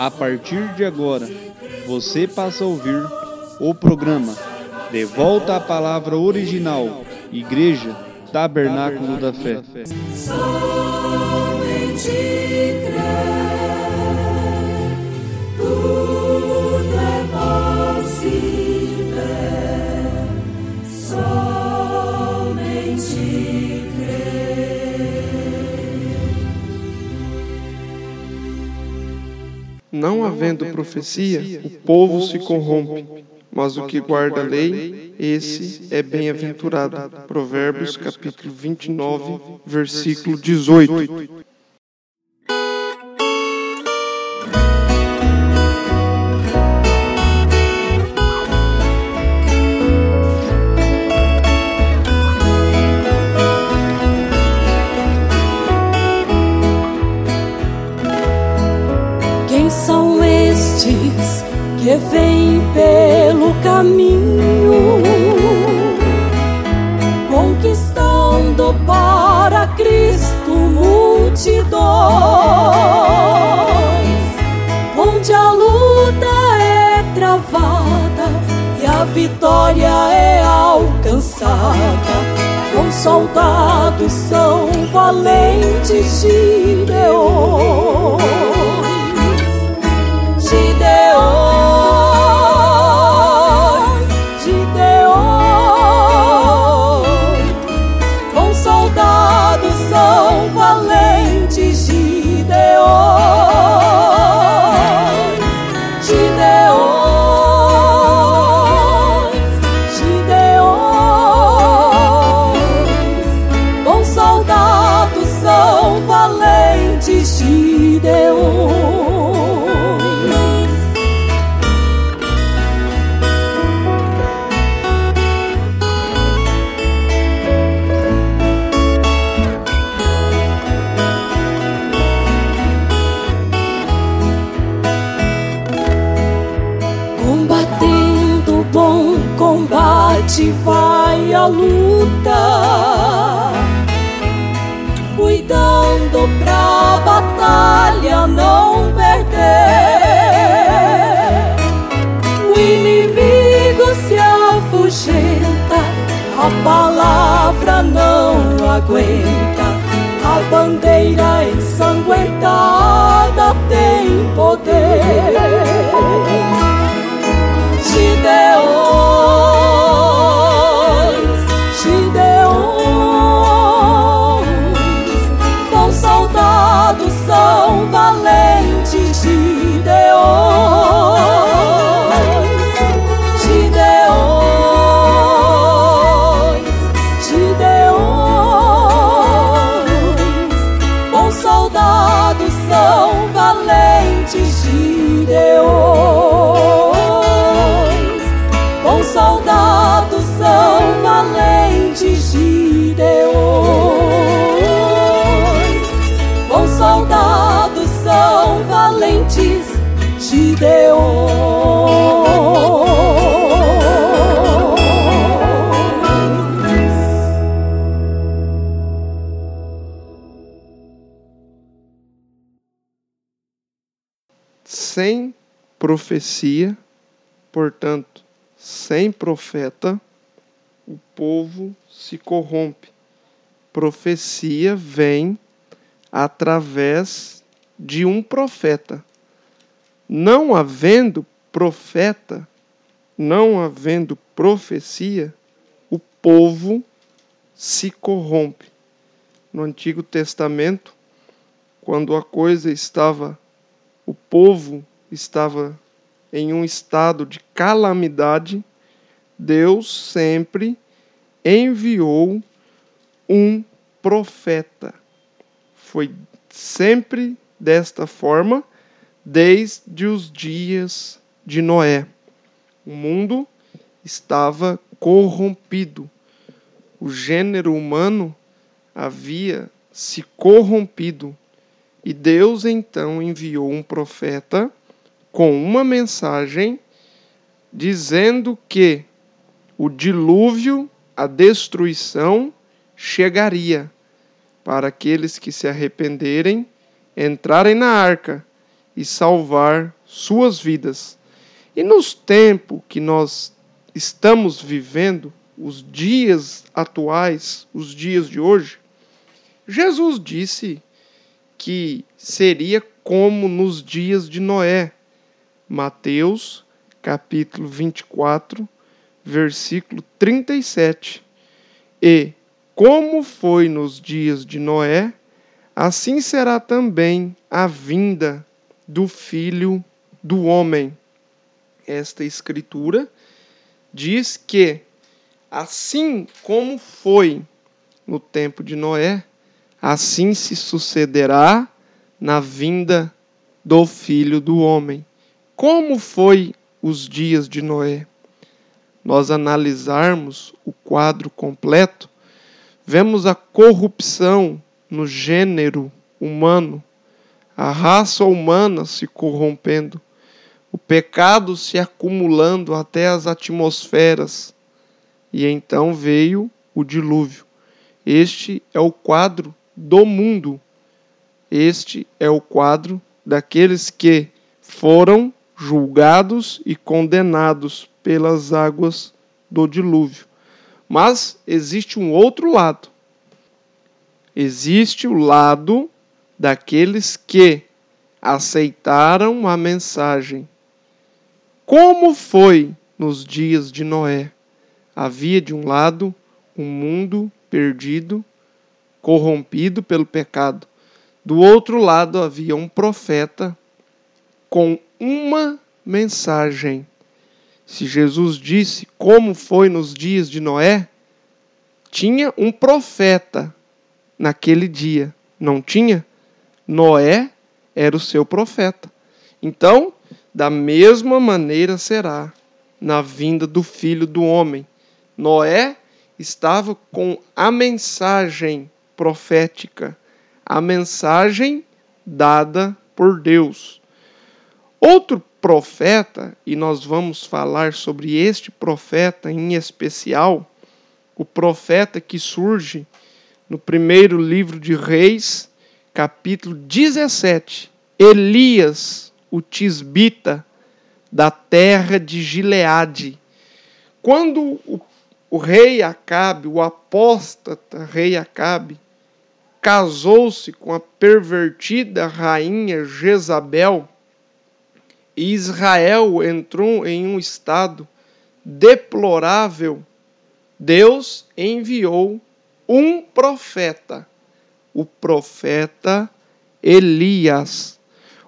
A partir de agora, você passa a ouvir o programa De Volta à Palavra Original, Igreja Tabernáculo da Fé. Somente Não havendo profecia, o povo se corrompe, mas o que guarda a lei, esse é bem-aventurado. Provérbios capítulo 29, versículo 18. Vêm pelo caminho, conquistando para Cristo multidões, onde a luta é travada e a vitória é alcançada. Com soldados são valentes. Gideões, aguenta. A bandeira ensanguentada tem poder. Sem profecia, portanto, sem profeta, o povo se corrompe. Profecia vem através de um profeta. Não havendo profeta, não havendo profecia, o povo se corrompe. No Antigo Testamento, quando a coisa estava, o povo estava em um estado de calamidade, Deus sempre enviou um profeta. Foi sempre desta forma desde os dias de Noé. O mundo estava corrompido. O gênero humano havia se corrompido. E Deus então enviou um profeta com uma mensagem dizendo que o dilúvio, a destruição, chegaria para aqueles que se arrependerem, entrarem na arca e salvar suas vidas. E nos tempos que nós estamos vivendo, os dias atuais, os dias de hoje, Jesus disse que seria como nos dias de Noé. Mateus, capítulo 24, versículo 37. E como foi nos dias de Noé, assim será também a vinda do filho do homem. Esta escritura diz que, assim como foi no tempo de Noé, assim se sucederá na vinda do filho do homem. Como foi os dias de Noé? Nós analisarmos o quadro completo, vemos a corrupção no gênero humano, a raça humana se corrompendo, o pecado se acumulando até as atmosferas. E então veio o dilúvio. Este é o quadro do mundo. Este é o quadro daqueles que foram julgados e condenados pelas águas do dilúvio. Mas existe um outro lado. Existe o lado daqueles que aceitaram a mensagem. Como foi nos dias de Noé? Havia de um lado um mundo perdido, corrompido pelo pecado. Do outro lado havia um profeta com uma mensagem. Se Jesus disse como foi nos dias de Noé, tinha um profeta naquele dia, não tinha? Noé era o seu profeta. Então, da mesma maneira será na vinda do filho do homem. Noé estava com a mensagem profética, a mensagem dada por Deus. Outro profeta, e nós vamos falar sobre este profeta em especial, o profeta que surge no primeiro livro de Reis, capítulo 17, Elias, o tisbita da terra de Gileade. Quando o o rei Acabe, o apóstata rei Acabe, casou-se com a pervertida rainha Jezabel, e Israel entrou em um estado deplorável, Deus enviou um profeta, o profeta Elias.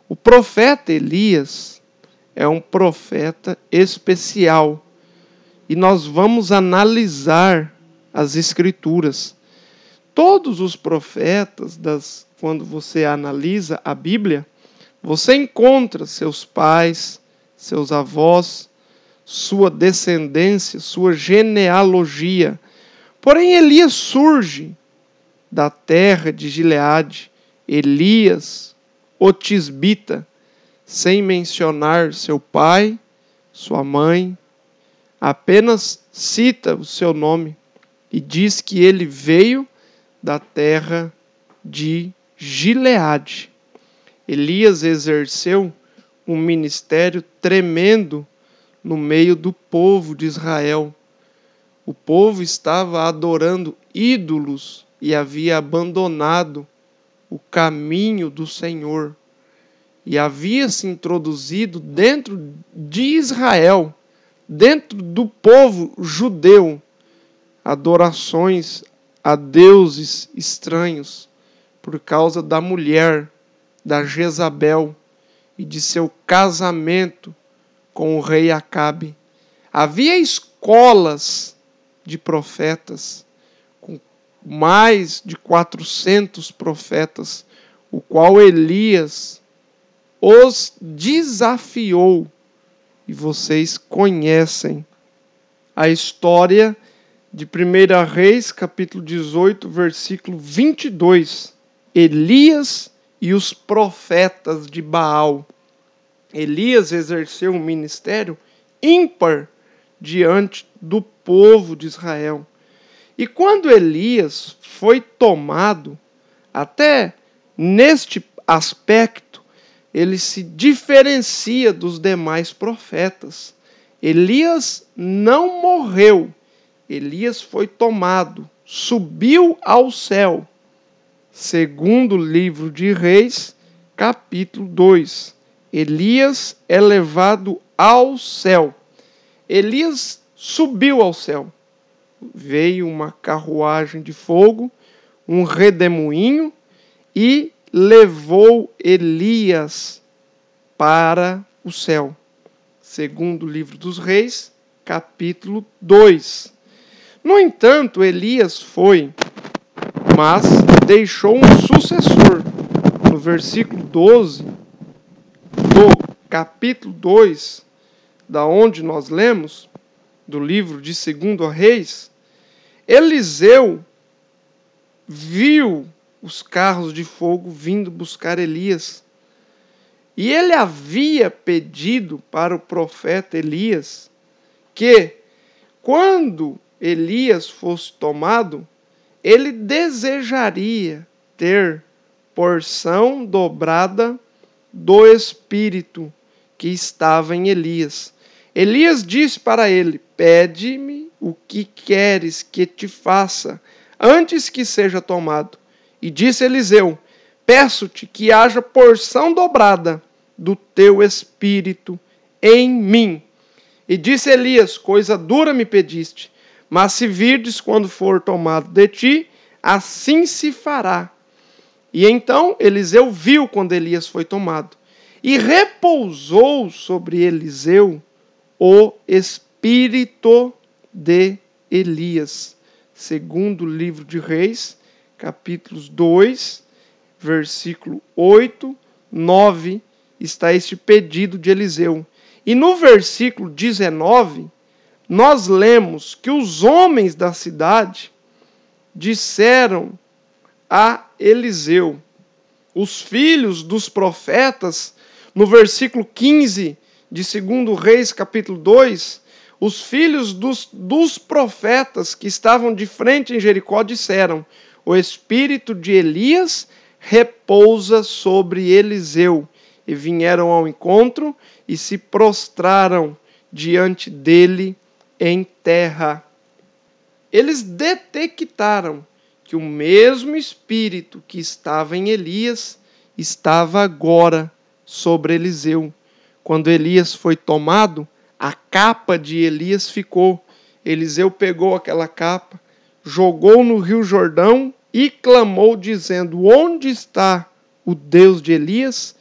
O profeta Elias é um profeta especial e nós vamos analisar as escrituras. Todos os profetas, das, quando você analisa a Bíblia, você encontra seus pais, seus avós, sua descendência, sua genealogia. Porém, Elias surge da terra de Gileade, Elias, o tisbita, sem mencionar seu pai, sua mãe, apenas cita o seu nome e diz que ele veio da terra de Gileade. Elias exerceu um ministério tremendo no meio do povo de Israel. O povo estava adorando ídolos e havia abandonado o caminho do Senhor. E havia se introduzido dentro de Israel dentro do povo judeu adorações a deuses estranhos por causa da mulher, da Jezabel e de seu casamento com o rei Acabe. Havia escolas de profetas, mais de 400 profetas, o qual Elias os desafiou e vocês conhecem a história de 1 Reis, capítulo 18, versículo 22. Elias e os profetas de Baal. Elias exerceu um ministério ímpar diante do povo de Israel. E quando Elias foi tomado, até neste aspecto, ele se diferencia dos demais profetas. Elias não morreu, Elias foi tomado, subiu ao céu. Segundo livro de Reis, capítulo 2. Elias é levado ao céu. Elias subiu ao céu. Veio uma carruagem de fogo, um redemoinho e levou Elias para o céu. Segundo o livro dos Reis, capítulo 2. No entanto, Elias foi, mas deixou um sucessor. No versículo 12 do capítulo 2, da onde nós lemos, do livro de 2 Reis, Eliseu viu os carros de fogo vindo buscar Elias. E ele havia pedido para o profeta Elias que, quando Elias fosse tomado, ele desejaria ter porção dobrada do Espírito que estava em Elias. Elias disse para ele: Pede-me o que queres que te faça, antes que seja tomado. E disse Eliseu: Peço-te que haja porção dobrada do teu espírito em mim. E disse Elias: Coisa dura me pediste, mas se virdes quando for tomado de ti, assim se fará. E então Eliseu viu quando Elias foi tomado, e repousou sobre Eliseu o espírito de Elias, segundo livro de Reis, capítulos 2, versículo 8, 9, está este pedido de Eliseu. E no versículo 19, nós lemos que os homens da cidade disseram a Eliseu, os filhos dos profetas, no versículo 15 de 2 Reis, capítulo 2, os filhos dos, dos profetas que estavam de frente em Jericó disseram: o espírito de Elias repousa sobre Eliseu. E vieram ao encontro e se prostraram diante dele em terra. Eles detectaram que o mesmo espírito que estava em Elias estava agora sobre Eliseu. Quando Elias foi tomado, a capa de Elias ficou. Eliseu pegou aquela capa, jogou no rio Jordão e clamou, dizendo: Onde está o Deus de Elias?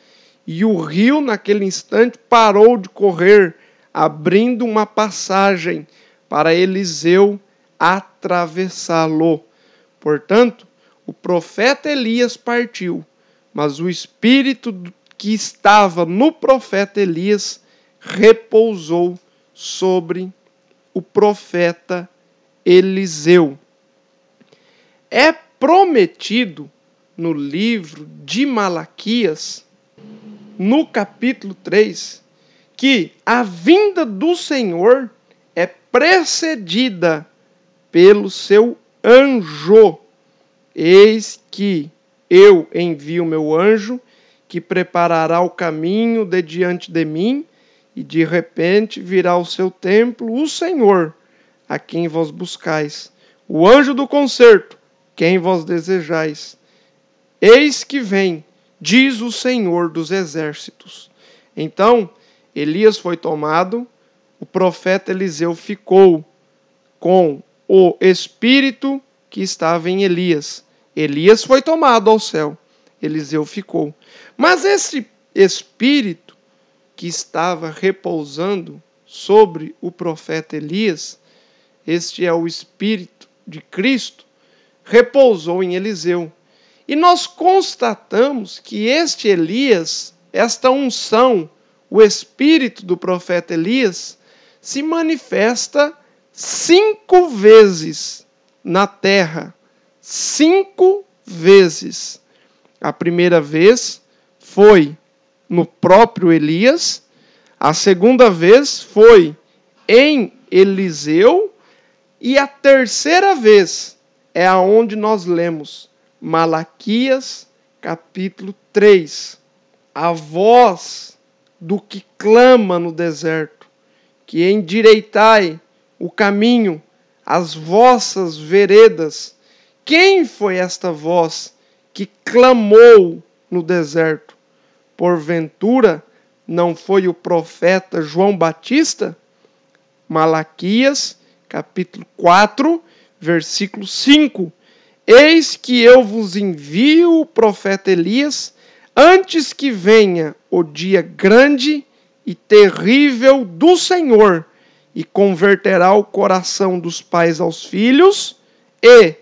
E o rio, naquele instante, parou de correr, abrindo uma passagem para Eliseu atravessá-lo. Portanto, o profeta Elias partiu, mas o espírito que estava no profeta Elias repousou sobre o profeta Eliseu. É prometido no livro de Malaquias, no capítulo 3, que a vinda do Senhor é precedida pelo seu anjo. Eis que eu envio meu anjo, que preparará o caminho de diante de mim, e de repente virá ao seu templo o Senhor, a quem vós buscais, o anjo do concerto, quem vós desejais. Eis que vem, diz o Senhor dos exércitos. Então, Elias foi tomado, o profeta Eliseu ficou com o espírito que estava em Elias. Elias foi tomado ao céu, Eliseu ficou. Mas esse espírito que estava repousando sobre o profeta Elias, este é o espírito de Cristo, repousou em Eliseu. E nós constatamos que este Elias, esta unção, o espírito do profeta Elias, se manifesta cinco vezes na terra. Cinco vezes. A primeira vez foi no próprio Elias, a segunda vez foi em Eliseu, e a terceira vez é aonde nós lemos Malaquias capítulo 3. a voz do que clama no deserto, que endireitai o caminho, as vossas veredas. Quem foi esta voz que clamou no deserto? Porventura, não foi o profeta João Batista? Malaquias, capítulo 4, versículo 5. Eis que eu vos envio o profeta Elias antes que venha o dia grande e terrível do Senhor, e converterá o coração dos pais aos filhos e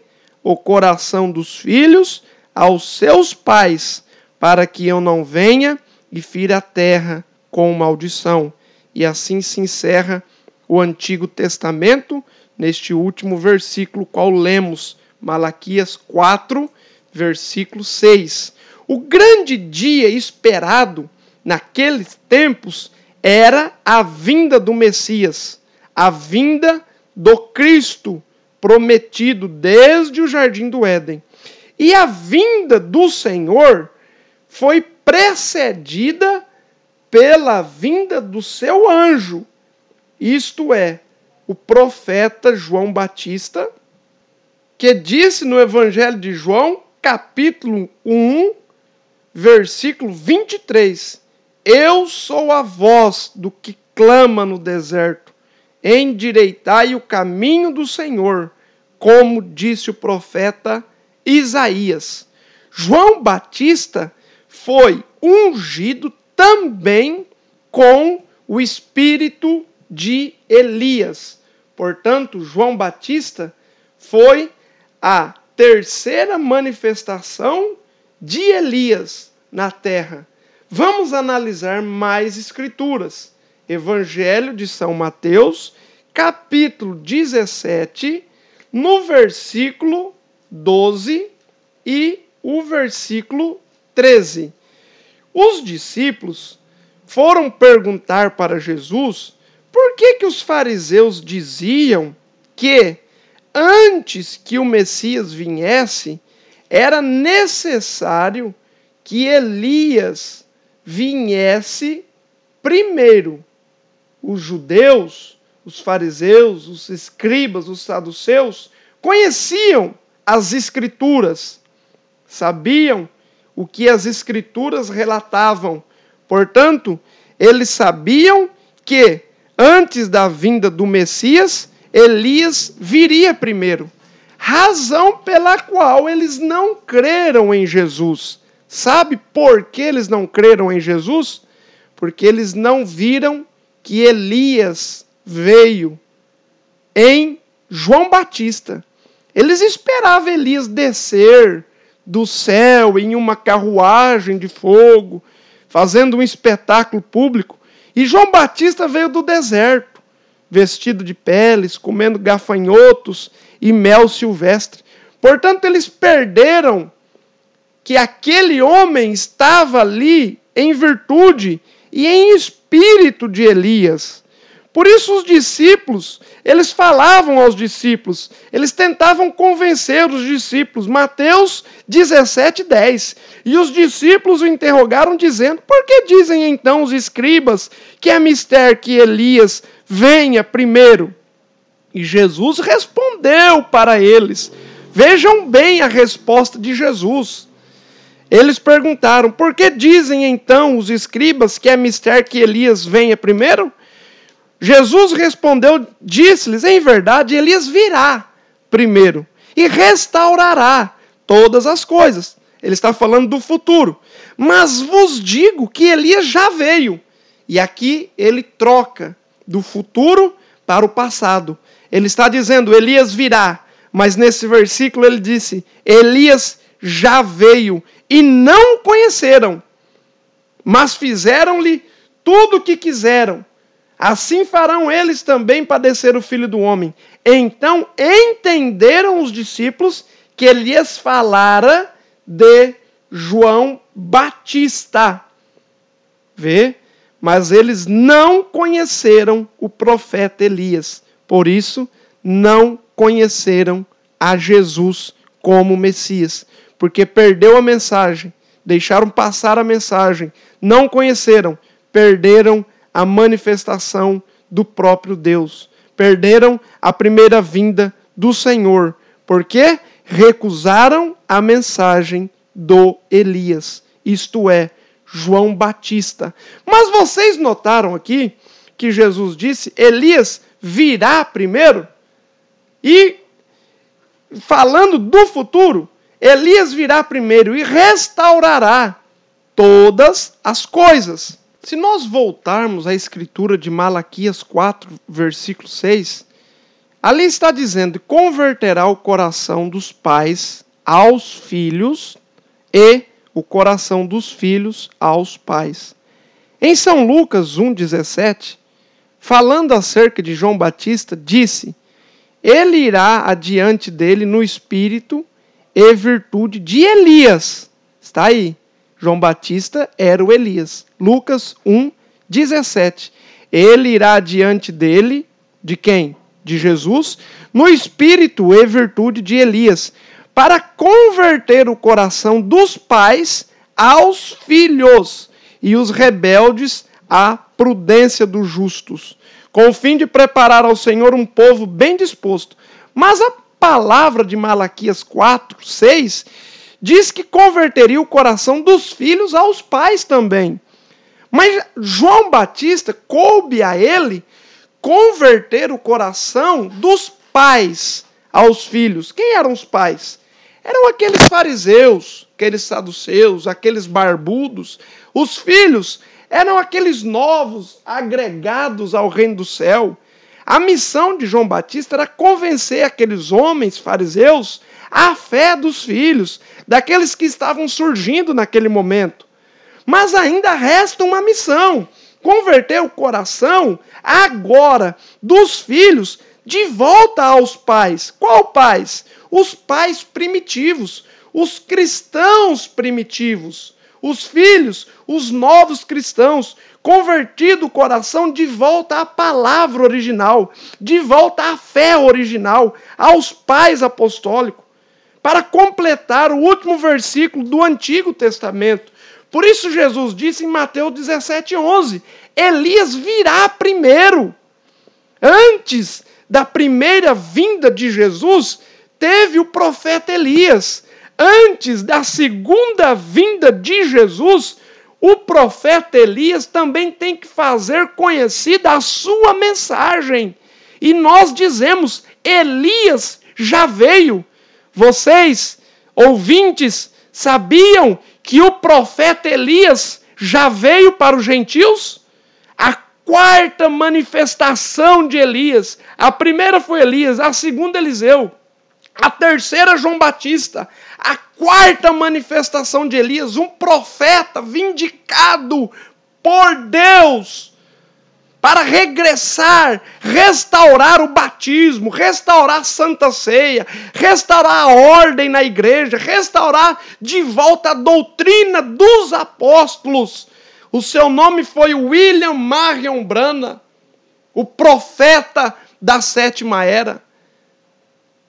o coração dos filhos aos seus pais, para que eu não venha e fira a terra com maldição. E assim se encerra o Antigo Testamento neste último versículo qual lemos, Malaquias 4, versículo 6. O grande dia esperado naqueles tempos era a vinda do Messias, a vinda do Cristo prometido desde o jardim do Éden. E a vinda do Senhor foi precedida pela vinda do seu anjo, isto é, o profeta João Batista, que disse no Evangelho de João, capítulo 1, versículo 23. Eu sou a voz do que clama no deserto, endireitai o caminho do Senhor, como disse o profeta Isaías. João Batista foi ungido também com o espírito de Elias. Portanto, João Batista foi a terceira manifestação de Elias na terra. Vamos analisar mais escrituras. Evangelho de São Mateus, capítulo 17, no versículo 12 e o versículo 13. Os discípulos foram perguntar para Jesus por que, que os fariseus diziam que antes que o Messias viesse, era necessário que Elias viesse primeiro. Os judeus, os fariseus, os escribas, os saduceus conheciam as Escrituras, sabiam o que as Escrituras relatavam. Portanto, eles sabiam que antes da vinda do Messias, Elias viria primeiro razão pela qual eles não creram em Jesus. Sabe por que eles não creram em Jesus? Porque eles não viram que Elias veio em João Batista. Eles esperavam Elias descer do céu em uma carruagem de fogo, fazendo um espetáculo público. E João Batista veio do deserto, vestido de peles, comendo gafanhotos e mel silvestre. Portanto, eles perderam que aquele homem estava ali em virtude e em espírito de Elias. Por isso os discípulos, eles falavam aos discípulos, eles tentavam convencer os discípulos. Mateus 17, 10. E os discípulos o interrogaram, dizendo: Por que dizem então os escribas que é mistério que Elias venha primeiro? E Jesus respondeu para eles. Vejam bem a resposta de Jesus. Eles perguntaram: Por que dizem então os escribas que é mistério que Elias venha primeiro? Jesus respondeu, disse-lhes: Em verdade, Elias virá primeiro e restaurará todas as coisas. Ele está falando do futuro. Mas vos digo que Elias já veio. E aqui ele troca do futuro para o passado. Ele está dizendo: Elias virá. Mas nesse versículo ele disse: Elias já veio e não conheceram, mas fizeram-lhe tudo o que quiseram. Assim farão eles também padecer o filho do homem. Então entenderam os discípulos que Elias falara de João Batista. Vê? Mas eles não conheceram o profeta Elias. Por isso, não conheceram a Jesus como Messias, porque perdeu a mensagem deixaram passar a mensagem, não conheceram, perderam a manifestação do próprio Deus, perderam a primeira vinda do Senhor, porque recusaram a mensagem do Elias, isto é, João Batista. Mas vocês notaram aqui que Jesus disse: Elias virá primeiro? E falando do futuro, Elias virá primeiro e restaurará todas as coisas. Se nós voltarmos à escritura de Malaquias 4, versículo 6, ali está dizendo: converterá o coração dos pais aos filhos e o coração dos filhos aos pais. Em São Lucas 1,17, falando acerca de João Batista, disse: Ele irá adiante dele no espírito e virtude de Elias. Está aí. João Batista era o Elias. Lucas 1, 17. Ele irá adiante dele, de quem? De Jesus, no espírito e virtude de Elias, para converter o coração dos pais aos filhos e os rebeldes à prudência dos justos, com o fim de preparar ao Senhor um povo bem disposto. Mas a palavra de Malaquias 4, 6 diz que converteria o coração dos filhos aos pais também. Mas João Batista coube a ele converter o coração dos pais aos filhos. Quem eram os pais? Eram aqueles fariseus, aqueles saduceus, aqueles barbudos. Os filhos eram aqueles novos agregados ao reino do céu. A missão de João Batista era convencer aqueles homens fariseus à fé dos filhos, daqueles que estavam surgindo naquele momento. Mas ainda resta uma missão: converter o coração agora dos filhos de volta aos pais. Qual pais? Os pais primitivos, os cristãos primitivos, os filhos, os novos cristãos, convertido o coração de volta à palavra original, de volta à fé original, aos pais apostólicos, para completar o último versículo do Antigo Testamento. Por isso Jesus disse em Mateus 17:11, Elias virá primeiro. Antes da primeira vinda de Jesus, teve o profeta Elias. Antes da segunda vinda de Jesus, o profeta Elias também tem que fazer conhecida a sua mensagem. E nós dizemos: Elias já veio. Vocês, ouvintes, sabiam profeta Elias já veio para os gentios? A quarta manifestação de Elias. A primeira foi Elias, a segunda Eliseu, a terceira João Batista, a quarta manifestação de Elias, um profeta vindicado por Deus para regressar, restaurar o batismo, restaurar a santa ceia, restaurar a ordem na igreja, restaurar de volta a doutrina dos apóstolos. O seu nome foi William Marion Brana, o profeta da sétima era.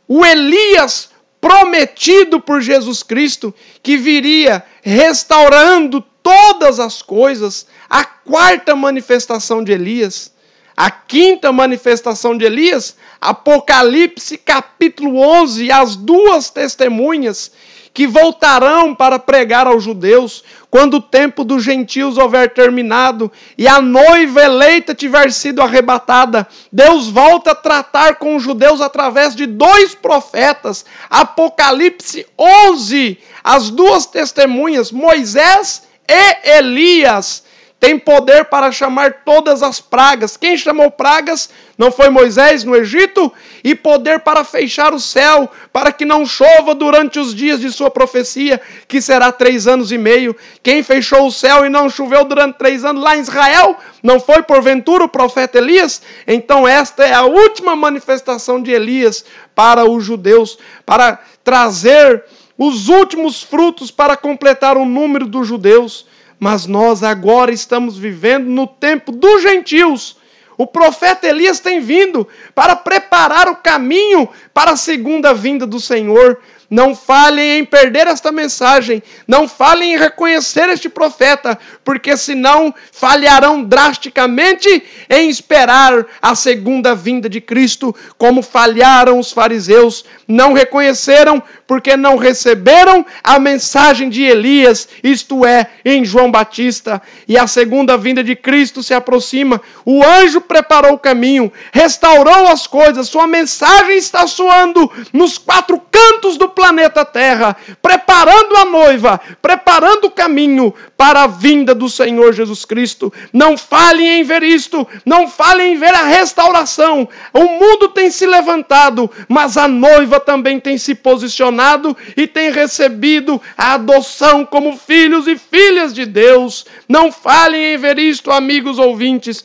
O Elias prometido por Jesus Cristo, que viria restaurando todas as coisas, a quarta manifestação de Elias. A quinta manifestação de Elias, Apocalipse capítulo 11, as duas testemunhas que voltarão para pregar aos judeus, quando o tempo dos gentios houver terminado e a noiva eleita tiver sido arrebatada. Deus volta a tratar com os judeus através de dois profetas. Apocalipse 11, as duas testemunhas, Moisés e Elias tem poder para chamar todas as pragas. Quem chamou pragas não foi Moisés no Egito? E poder para fechar o céu, para que não chova durante os dias de sua profecia, que será três anos e meio. Quem fechou o céu e não choveu durante três anos lá em Israel? Não foi porventura o profeta Elias? Então, esta é a última manifestação de Elias para os judeus, para trazer os últimos frutos para completar o número dos judeus mas nós agora estamos vivendo no tempo dos gentios. O profeta Elias tem vindo para preparar o caminho para a segunda vinda do Senhor. Não falhem em perder esta mensagem, não falhem em reconhecer este profeta, porque senão falharão drasticamente em esperar a segunda vinda de Cristo, como falharam os fariseus, não reconheceram porque não receberam a mensagem de Elias, isto é, em João Batista, e a segunda vinda de Cristo se aproxima. O anjo preparou o caminho, restaurou as coisas, sua mensagem está soando nos quatro cantos do planeta Terra, preparando a noiva, preparando o caminho para a vinda do Senhor Jesus Cristo. Não falem em ver isto, não falem em ver a restauração. O mundo tem se levantado, mas a noiva também tem se posicionado e tem recebido a adoção como filhos e filhas de Deus. Não falem em ver isto, amigos ouvintes.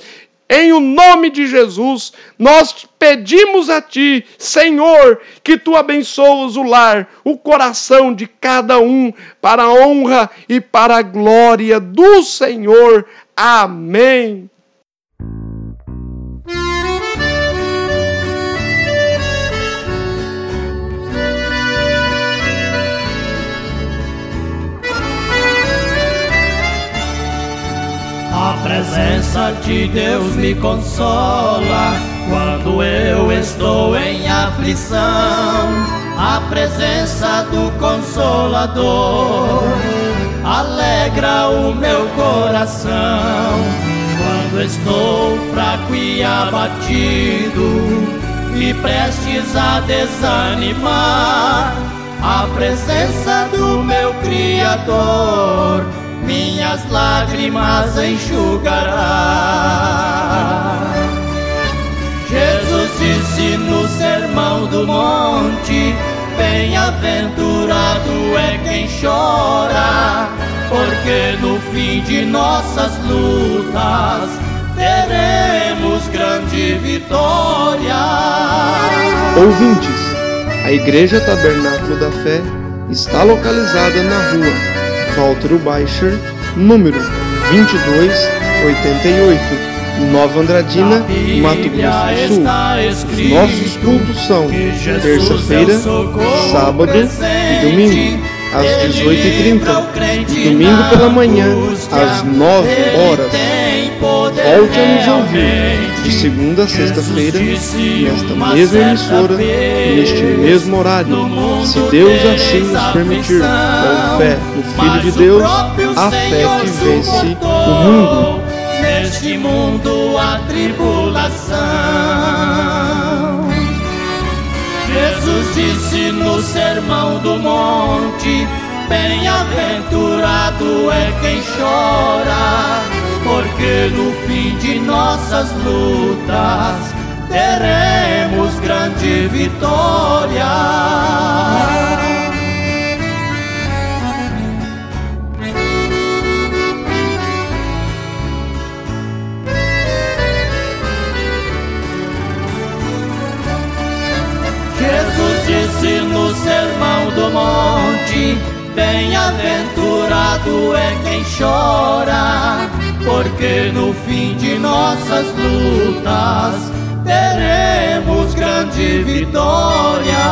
Em o nome de Jesus, nós pedimos a Ti, Senhor, que Tu abençoes o lar, o coração de cada um, para a honra e para a glória do Senhor. Amém. Presença de Deus me consola quando eu estou em aflição. A presença do Consolador alegra o meu coração. Quando estou fraco e abatido e prestes a desanimar, a presença do meu Criador minhas lágrimas enxugará. Jesus disse no sermão do monte: Bem-aventurado é quem chora, porque no fim de nossas lutas teremos grande vitória. Ouvintes, a Igreja Tabernáculo da Fé está localizada na rua Walter Baixer, número 2288, Nova Andradina, Mato Grosso do Sul. Nossos cultos são terça-feira, sábado e domingo, às 18h30 e domingo pela manhã, às 9 horas. Volte a nos ouvir de segunda a sexta-feira, nesta mesma emissora, neste mesmo horário, se Deus assim nos permitir, com fé no Filho de Deus, a fé que vence o mundo. Neste mundo a tribulação. Jesus disse no sermão do monte: Bem-aventurado é quem chora porque no fim de nossas lutas teremos grande vitória. Jesus disse no sermão do monte: Bem-aventurado é quem chora porque no fim de nossas lutas teremos grande vitória.